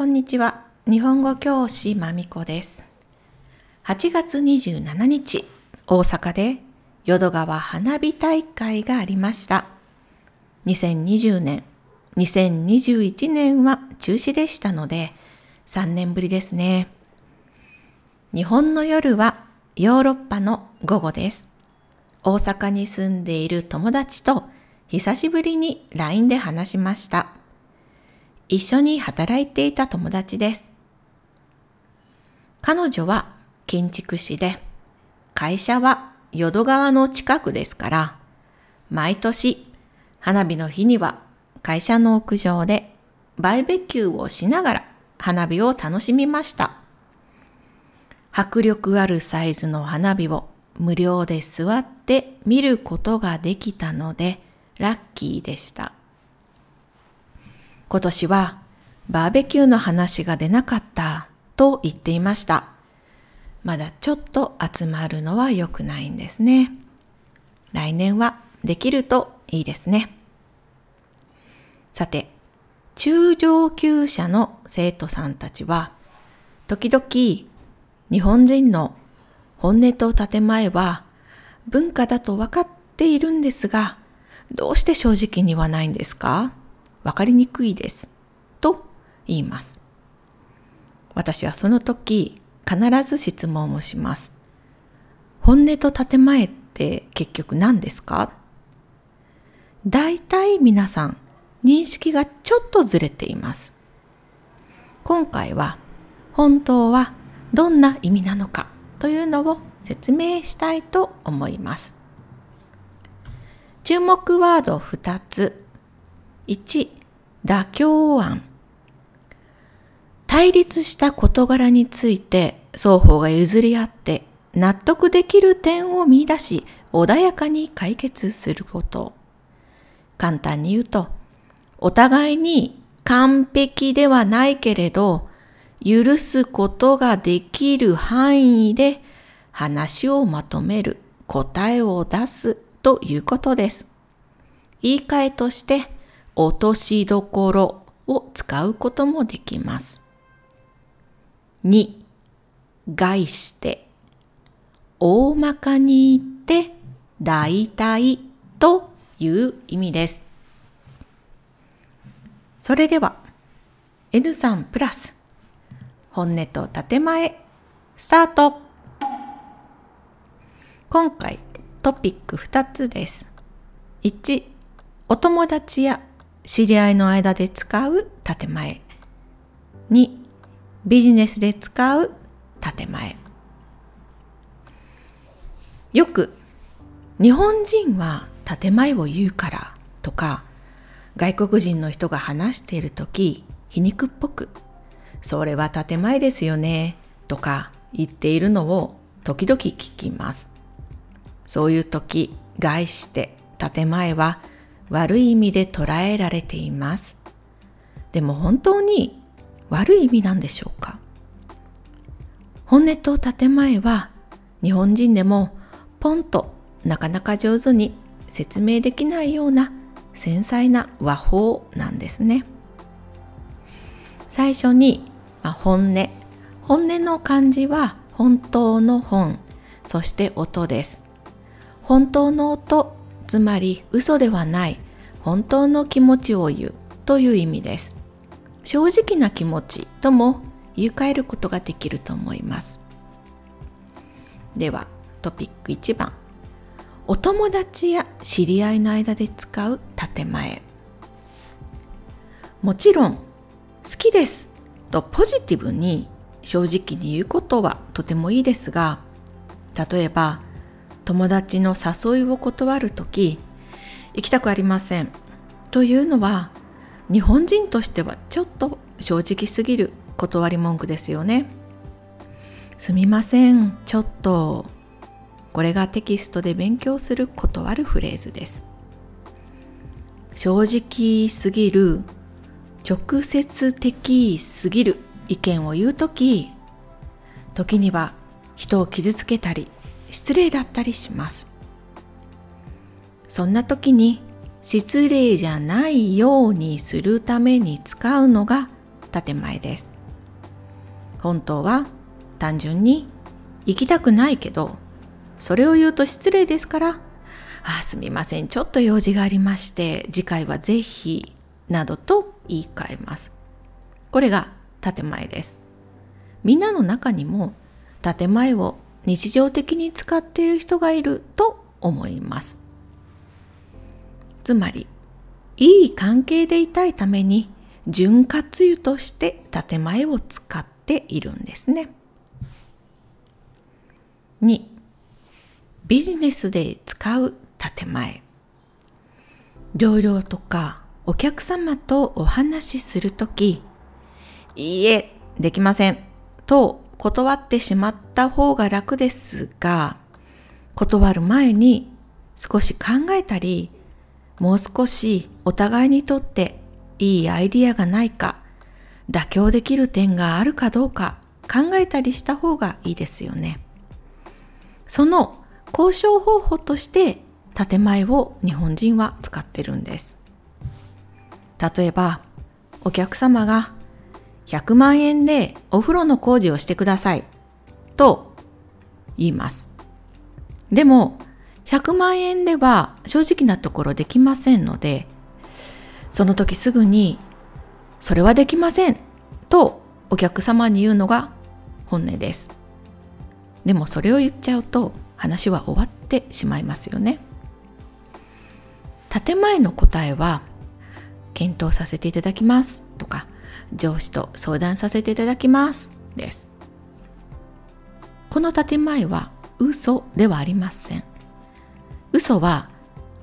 こんにちは。日本語教師まみこです。8月27日、大阪で淀川花火大会がありました。2020年、2021年は中止でしたので、3年ぶりですね。日本の夜はヨーロッパの午後です。大阪に住んでいる友達と久しぶりに LINE で話しました。一緒に働いていた友達です。彼女は建築士で、会社は淀川の近くですから、毎年花火の日には会社の屋上でバイベキューをしながら花火を楽しみました。迫力あるサイズの花火を無料で座って見ることができたのでラッキーでした。今年はバーベキューの話が出なかったと言っていました。まだちょっと集まるのは良くないんですね。来年はできるといいですね。さて、中上級者の生徒さんたちは、時々日本人の本音と建前は文化だと分かっているんですが、どうして正直に言わないんですか？わかりにくいです。と言います。私はその時必ず質問をします。本音と建前って結局何ですか？大体皆さん認識がちょっとずれています。今回は本当はどんな意味なのか？というのを説明したいと思います。注目ワード2つ。1、妥協案。対立した事柄について双方が譲り合って納得できる点を見出し穏やかに解決すること。簡単に言うと、お互いに完璧ではないけれど、許すことができる範囲で話をまとめる、答えを出すということです。言い換えとして、落としどころを使うこともできます。2、概して、大まかに言って、大体という意味です。それでは、N3 プラス、本音と建前、スタート今回トピック2つです。1、お友達や知り合いの間で使う建前。2、ビジネスで使う建前。よく、日本人は建前を言うからとか、外国人の人が話しているとき、皮肉っぽく、それは建前ですよね、とか言っているのを時々聞きます。そういう時、概して建前は悪い意味で捉えられています。でも本当に悪い意味なんでしょうか？本音と建前は日本人でもポンとなかなか上手に説明できないような繊細な和法なんですね。最初に、まあ、本音。本音の漢字は本当の本、そして音です。本当の音、つまり嘘ではない本当の気持ちを言うという意味です。正直な気持ちとも言い換えることができると思います。ではトピック1番。お友達や知り合いの間で使う建前。もちろん好きですとポジティブに正直に言うことはとてもいいですが、例えば友達の誘いを断るとき、行きたくありませんというのは日本人としてはちょっと正直すぎる断り文句ですよね。すみません、ちょっと。これがテキストで勉強する断るフレーズです。正直すぎる、直接的すぎる意見を言うとき、時には人を傷つけたり失礼だったりします。そんな時に失礼じゃないようにするために使うのが建前です。本当は単純に行きたくないけど、それを言うと失礼ですから、あすみません、ちょっと用事がありまして、次回はぜひ、などと言い換えます。これが建前です。みんなの中にも建前を日常的に使っている人がいると思います。つまり、いい関係でいたいために潤滑油として建前を使っているんですね。2ビジネスで使う建前同僚とかお客様とお話しするときいいえできませんと断ってしまった方が楽ですが断る前に少し考えたりもう少しお互いにとっていいアイディアがないか妥協できる点があるかどうか考えたりした方がいいですよね。その交渉方法として建前を日本人は使ってるんです。例えば、お客様が100万円でお風呂の工事をしてくださいと言います。でも、100万円では正直なところできませんので、その時すぐに、それはできませんとお客様に言うのが本音です。でもそれを言っちゃうと話は終わってしまいますよね。建前の答えは検討させていただきますとか上司と相談させていただきますです。この建前は嘘ではありません。嘘は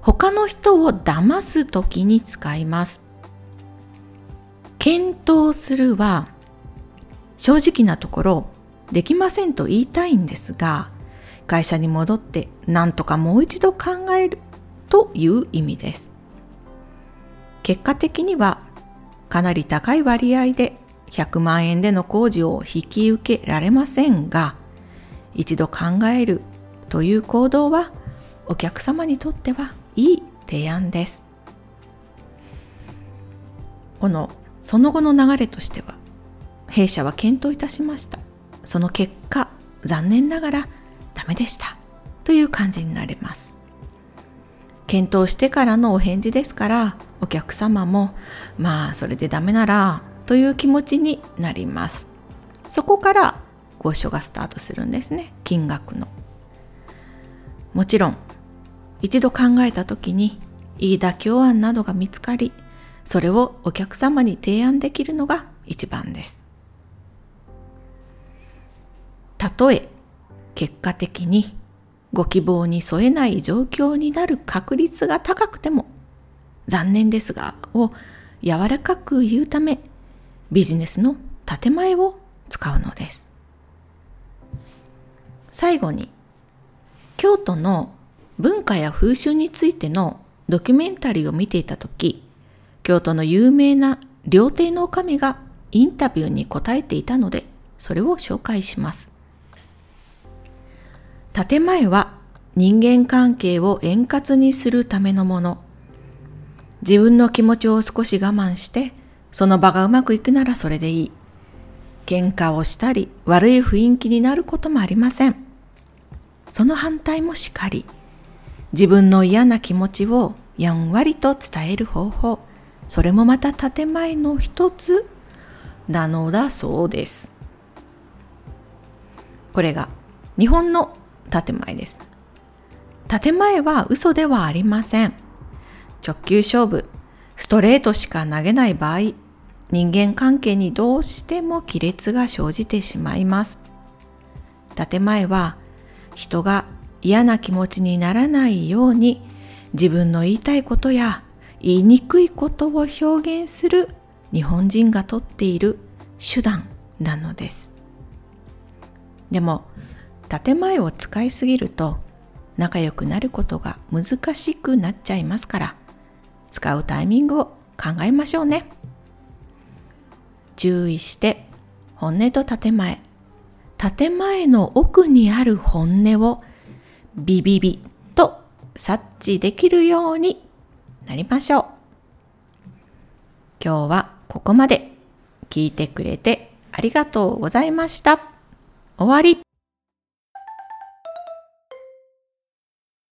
他の人を騙す時に使います。検討するは正直なところできませんと言いたいんですが、会社に戻って何とかもう一度考えるという意味です。結果的にはかなり高い割合で100万円での工事を引き受けられませんが、一度考えるという行動はお客様にとってはいい提案です。このその後の流れとしては、弊社は検討いたしました。その結果、残念ながらダメでしたという感じになります。検討してからのお返事ですから、お客様も、まあそれでダメならという気持ちになります。そこから交渉がスタートするんですね、金額の。もちろん、一度考えた時にいい妥協案などが見つかり、それをお客様に提案できるのが一番です。たとえ結果的にご希望に添えない状況になる確率が高くても残念ですがを柔らかく言うためビジネスの建前を使うのです最後に京都の文化や風習についてのドキュメンタリーを見ていた時京都の有名な料亭の女将がインタビューに答えていたのでそれを紹介します建前は人間関係を円滑にするためのもの。自分の気持ちを少し我慢して、その場がうまくいくならそれでいい。喧嘩をしたり、悪い雰囲気になることもありません。その反対もしかり、自分の嫌な気持ちをやんわりと伝える方法、それもまた建前の一つなのだそうです。これが日本の建前です。建前は嘘ではありません。直球勝負、ストレートしか投げない場合、人間関係にどうしても亀裂が生じてしまいます。建前は人が嫌な気持ちにならないように自分の言いたいことや言いにくいことを表現する日本人がとっている手段なのです。でも建前を使いすぎると仲良くなることが難しくなっちゃいますから使うタイミングを考えましょうね注意して本音と建前建前の奥にある本音をビビビと察知できるようになりましょう今日はここまで聞いてくれてありがとうございました。終わり。